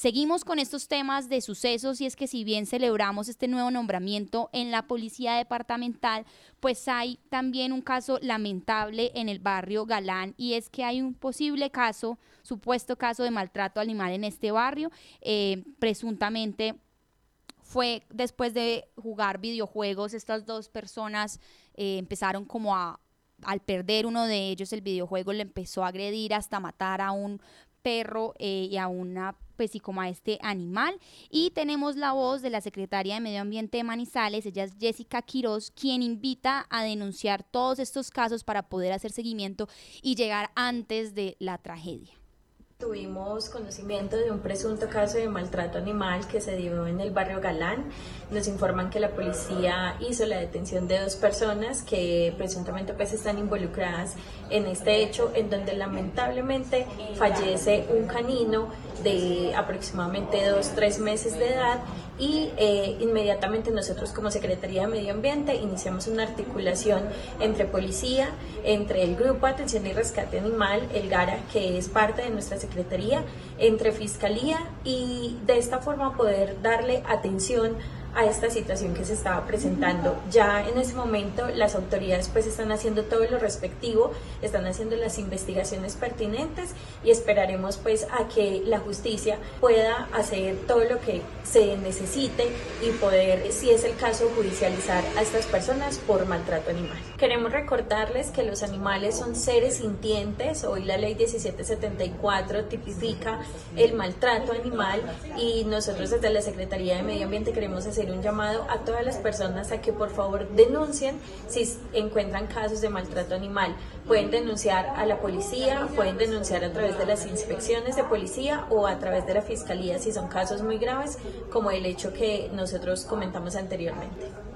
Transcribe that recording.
Seguimos con estos temas de sucesos y es que si bien celebramos este nuevo nombramiento en la Policía Departamental, pues hay también un caso lamentable en el barrio Galán y es que hay un posible caso, supuesto caso de maltrato animal en este barrio, eh, presuntamente fue después de jugar videojuegos, estas dos personas eh, empezaron como a, al perder uno de ellos el videojuego, le empezó a agredir hasta matar a un perro eh, y a una pues y como a este animal. Y tenemos la voz de la secretaria de Medio Ambiente de Manizales, ella es Jessica Quiroz, quien invita a denunciar todos estos casos para poder hacer seguimiento y llegar antes de la tragedia. Tuvimos conocimiento de un presunto caso de maltrato animal que se dio en el barrio Galán. Nos informan que la policía hizo la detención de dos personas que presuntamente pues están involucradas en este hecho en donde lamentablemente fallece un canino de aproximadamente dos, tres meses de edad y eh, inmediatamente nosotros como Secretaría de Medio Ambiente iniciamos una articulación entre policía, entre el Grupo Atención y Rescate Animal, el GARA, que es parte de nuestra Secretaría, entre Fiscalía y de esta forma poder darle atención a esta situación que se estaba presentando. Ya en ese momento las autoridades pues están haciendo todo lo respectivo, están haciendo las investigaciones pertinentes y esperaremos pues a que la justicia pueda hacer todo lo que se necesite y poder, si es el caso, judicializar a estas personas por maltrato animal. Queremos recordarles que los animales son seres sintientes, hoy la ley 1774 tipifica el maltrato animal y nosotros desde la Secretaría de Medio Ambiente queremos hacer un llamado a todas las personas a que por favor denuncien si encuentran casos de maltrato animal. Pueden denunciar a la policía, pueden denunciar a través de las inspecciones de policía o a través de la fiscalía si son casos muy graves, como el hecho que nosotros comentamos anteriormente.